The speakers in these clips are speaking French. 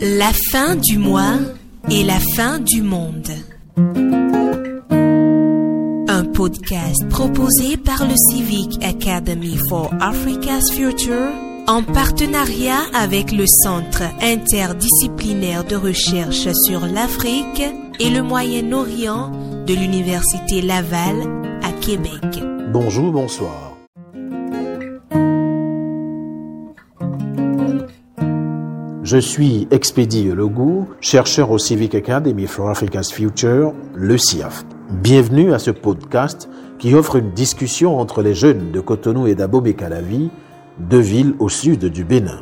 La fin du mois et la fin du monde. Un podcast proposé par le Civic Academy for Africa's Future en partenariat avec le Centre interdisciplinaire de recherche sur l'Afrique et le Moyen-Orient de l'Université Laval à Québec. Bonjour, bonsoir. Je suis Expédie Legout, chercheur au Civic Academy for Africa's Future, le CIAF. Bienvenue à ce podcast qui offre une discussion entre les jeunes de Cotonou et d'Abomey-Calavi, deux villes au sud du Bénin.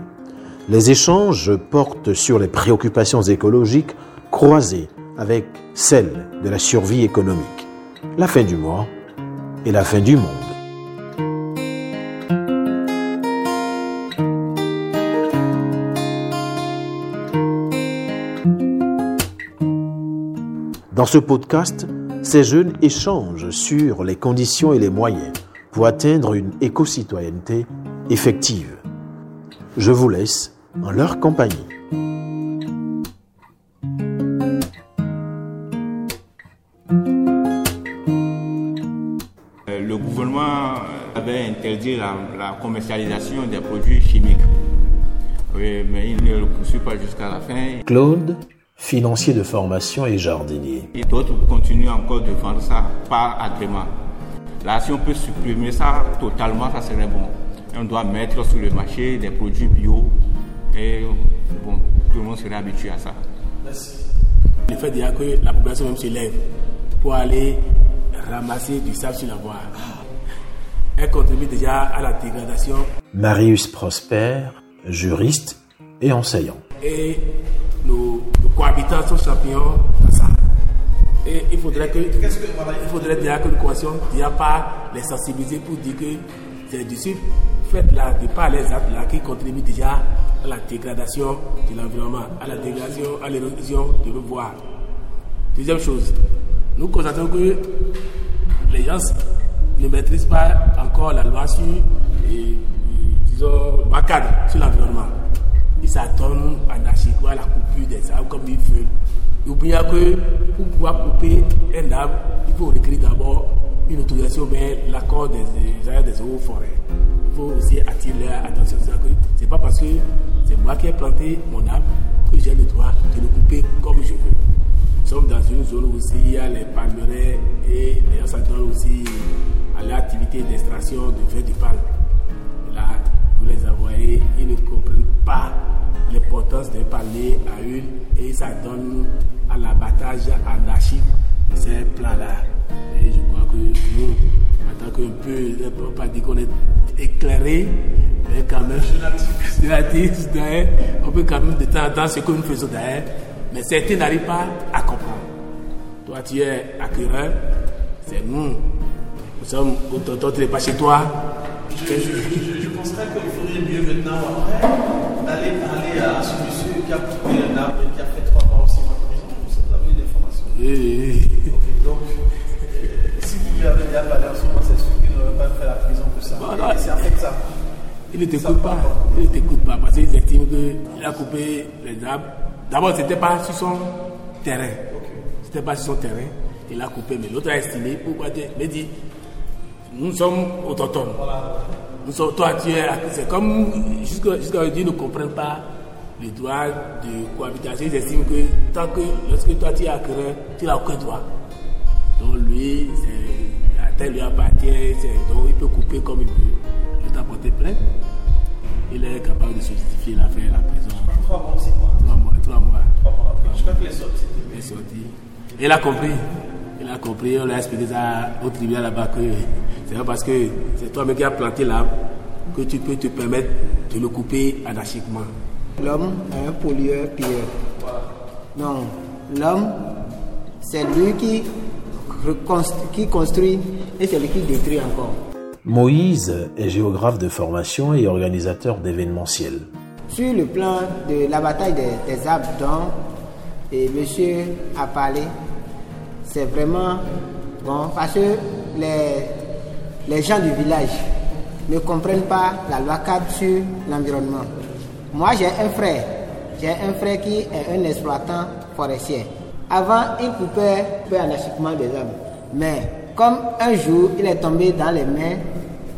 Les échanges portent sur les préoccupations écologiques croisées avec celles de la survie économique, la fin du mois et la fin du monde. Dans ce podcast, ces jeunes échangent sur les conditions et les moyens pour atteindre une éco-citoyenneté effective. Je vous laisse en leur compagnie. Euh, Le gouvernement avait interdit la, la commercialisation des produits chimiques. Oui, mais il ne le poursuit pas jusqu'à la fin. Claude, financier de formation et jardinier. Et d'autres continuent encore de vendre ça par agrément. Là, si on peut supprimer ça totalement, ça serait bon. Et on doit mettre sur le marché des produits bio et bon, tout le monde serait habitué à ça. Le fait déjà que la population même se lève pour aller ramasser du sable sur la voie, elle contribue déjà à la dégradation Marius Prosper, juriste et enseignant. et nos, champions dans ça. Et il faudrait que, il faudrait déjà que nous commencions déjà par les sensibiliser pour dire que c'est du ce fait là, de par les actes là, qui contribuent déjà à la dégradation de l'environnement, à la dégradation, à l'érosion de voies. Deuxième chose, nous constatons que les gens ne maîtrisent pas encore la loi sur, et, disons, cadre sur l'environnement. Ils s'attendent à la coupure des arbres comme ils veulent. Oubliant que pour pouvoir couper un arbre, il faut requérir d'abord une autorisation, mais l'accord des, des des eaux forêts. Il faut aussi attirer leur attention sur ça que c'est pas parce que c'est moi qui ai planté mon arbre que j'ai le droit de le couper comme je veux. Nous sommes dans une zone où aussi il y a les palmeraies et les gens aussi à l'activité d'extraction de feuilles de palme. À huile et ça donne à l'abattage anarchique de ces plans-là. Et je crois que nous, en tant qu'un peu, on pas dire qu'on est éclairé, mais quand même, on peut quand même de temps en temps ce que nous faisons derrière, mais certains n'arrivent pas à comprendre. Toi, tu es acquéreur, c'est nous. Nous sommes au tonton, tu n'es pas chez toi. Je, je, je, je penserais qu'il faudrait mieux maintenant ou après d'aller parler à ce monsieur qui a coupé un arbre et qui a fait trois six mois de prison. Vous avez des formations. Et- Ok, donc, euh, si vous lui avez déjà parlé en ce moment, c'est sûr qu'il n'aurait pas fait la prison pour ça. Voilà. C'est en fait ça. Il ne t'écoute pas. Il ne t'écoute pas parce qu'ils estiment qu'il a coupé les arbres. D'abord, ce n'était pas sur son terrain. C'était pas sur son terrain. Il a coupé, mais l'autre a estimé. Pourquoi tu Mais dit, nous sommes autochtones. Nous sommes, toi, tu es. C'est comme jusqu'à jusqu'à aujourd'hui, ils ne comprennent pas le droit de cohabitation. Ils estiment que tant que lorsque toi tu es acquéreur, tu n'as aucun droit. Donc lui, la terre lui appartient, donc il peut couper comme il veut. Il t'a porté plainte. Il est capable de se justifier l'affaire, la prison. Trois mois six mois. Trois mois, trois mois. Trois mois. Je crois que les autres, c'était. Il est sorti. Il a compris. Il a compris, on l'a expliqué ça au tribunal là-bas que c'est pas parce que c'est toi-même qui as planté l'arbre que tu peux te permettre de le couper anarchiquement. L'homme est un pollueur-pilleur. Non, l'homme, c'est lui qui, qui construit et c'est lui qui détruit encore. Moïse est géographe de formation et organisateur d'événementiels. Sur le plan de la bataille des, des arbres dont et monsieur a parlé, c'est vraiment bon parce que les, les gens du village ne comprennent pas la loi cadre sur l'environnement. Moi, j'ai un frère. J'ai un frère qui est un exploitant forestier. Avant, il coupait, en achèvement des arbres. Mais comme un jour, il est tombé dans les mains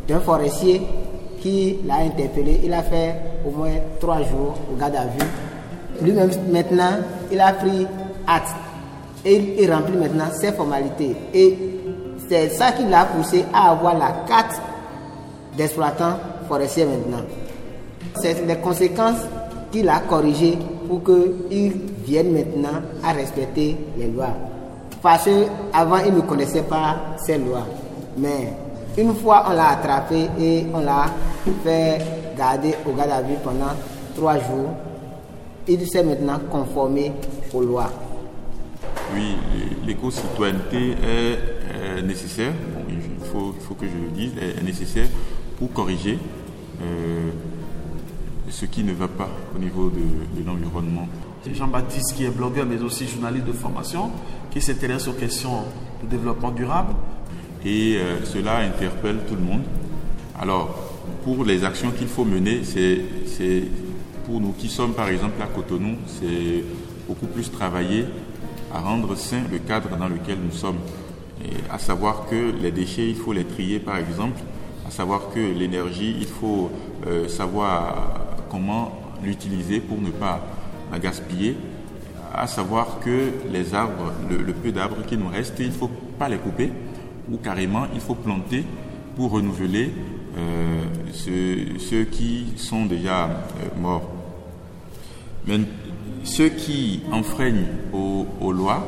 d'un forestier qui l'a interpellé, il a fait au moins trois jours au garde à vue. Lui-même, maintenant, il a pris acte et il remplit maintenant ses formalités. Et c'est ça qui l'a poussé à avoir la carte d'exploitant forestier maintenant. C'est les conséquences qu'il a corrigées pour qu'il vienne maintenant à respecter les lois. Parce qu'avant, il ne connaissait pas ces lois. Mais une fois, on l'a attrapé et on l'a fait garder au garde à vue pendant trois jours. Il s'est maintenant conformé aux lois. Oui, l'éco-citoyenneté est, nécessaire, il, faut, il, faut, que je le dise, est nécessaire pour corriger euh, ce qui ne va pas au niveau de, de l'environnement. Jean-Baptiste qui est blogueur mais aussi journaliste de formation, qui s'intéresse aux questions de développement durable. Et euh, cela interpelle tout le monde. Alors, pour les actions qu'il faut mener, c'est pour nous qui sommes par exemple à Cotonou, c'est beaucoup plus travailler à rendre sain le cadre dans lequel nous sommes. Et à savoir que les déchets, il faut les trier par exemple, à savoir que l'énergie, il faut euh, savoir comment l'utiliser pour ne pas la gaspiller, à savoir que les arbres, le, peu d'arbres qui nous restent, il ne faut pas les couper, ou carrément il faut planter pour renouveler euh, ceux, qui sont déjà euh, morts. Mais ceux qui enfreignent aux, aux lois,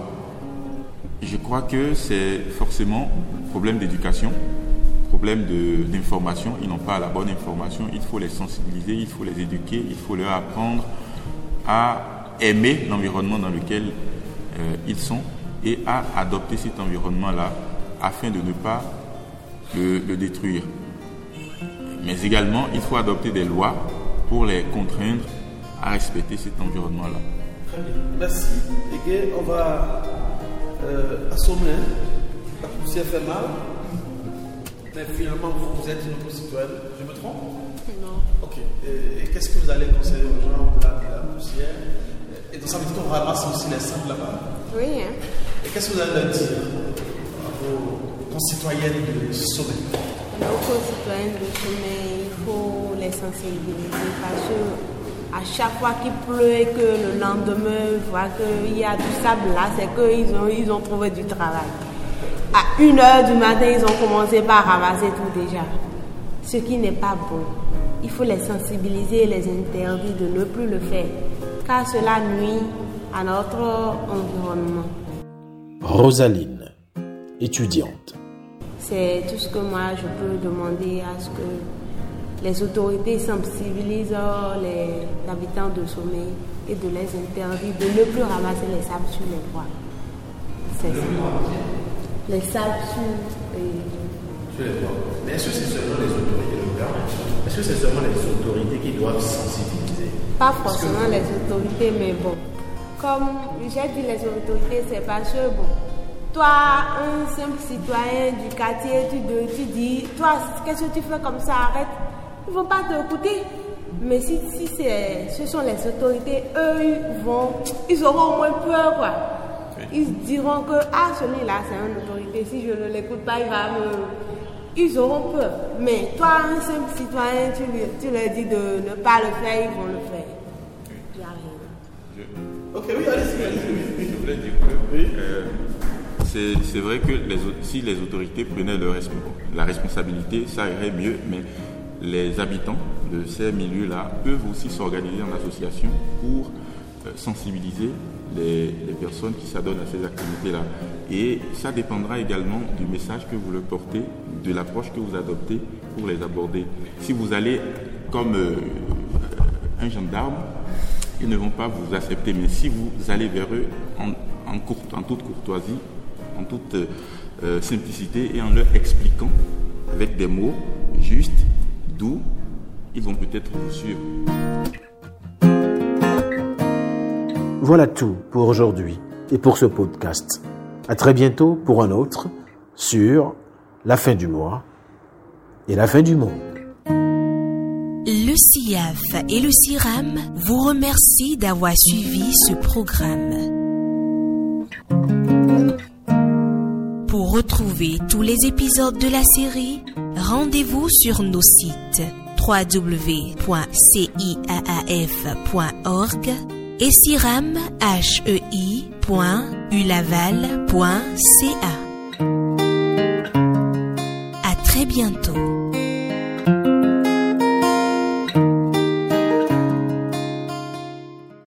je crois que c'est forcément problème d'éducation, problème d'information. Ils n'ont pas la bonne information. Il faut les sensibiliser, il faut les éduquer, il faut leur apprendre à aimer l'environnement dans lequel euh, ils sont et à adopter cet environnement-là afin de ne pas le, détruire. Mais également, il faut adopter des lois pour les contraindre à respecter cet environnement-là. Merci. On va euh, assommer. La poussière fait mal. Mais finalement, vous, êtes une citoyenne. Je me trompe? Non. Ok. Et, et qu'est-ce que vous allez conseiller aux gens au-delà de la poussière? Et donc, ça veut dire qu'on ramasse aussi les sables là-bas Oui. Hein. Et qu'est-ce que vous allez leur dire à vos concitoyennes de sommet? Nos concitoyennes de sommet, il faut les sensibiliser parce que à chaque fois qu'il pleut et que le lendemain, voit qu'il y a du sable là, c'est qu'ils ont, ils ont trouvé du travail. À 1 heure du matin, ils ont commencé par ramasser tout déjà. Ce qui n'est pas bon. Il faut les sensibiliser et les interdire de ne plus le faire, car cela nuit à notre environnement. Rosaline, étudiante. C'est tout ce que moi je peux demander à ce que les autorités sensibilisent les habitants de sommet et de les interdire de ne plus ramasser les sables sur les voies. C'est ça. Les sables sur, sur les voies. Mais est-ce que c'est seulement les autorités locales Est-ce que c'est seulement les autorités qui doivent sensibiliser Pas forcément les autorités, mais bon. Comme j'ai dit les autorités, c'est parce que bon, toi, un simple citoyen du quartier, tu, tu dis, toi, qu'est-ce que tu fais comme ça? Arrête ils ne vont pas t'écouter. Mais si, si ce sont les autorités, eux, ils, vont, ils auront au moins peur. Quoi. Ils diront que ah, celui-là, c'est une autorité. Si je ne l'écoute pas, il va me. Ils auront peur. Mais toi, un simple citoyen, tu, tu leur dis de ne pas le faire, ils vont le faire. Il n'y a rien. Ok, oui, allez-y. Allez je voulais dire que euh, c'est vrai que les, si les autorités prenaient leur, la responsabilité, ça irait mieux. Mais les habitants de ces milieux-là peuvent aussi s'organiser en association pour euh, sensibiliser les, personnes qui s'adonnent à ces activités-là. Et ça dépendra également du message que vous leur portez, de l'approche que vous adoptez pour les aborder. Si vous allez comme euh, un gendarme, ils ne vont pas vous accepter. Mais si vous allez vers eux en, toute courtoisie, en toute euh, simplicité et en leur expliquant avec des mots justes, D'où ils vont peut-être vous suivre. Voilà tout pour aujourd'hui et pour ce podcast. À très bientôt pour un autre sur la fin du mois et la fin du monde. Le CIAF et le CIRAM vous remercient d'avoir suivi ce programme. Pour retrouver tous les épisodes de la série, rendez-vous sur nos sites www.ciaaf.org et ciram.ulaval.ca. À très bientôt.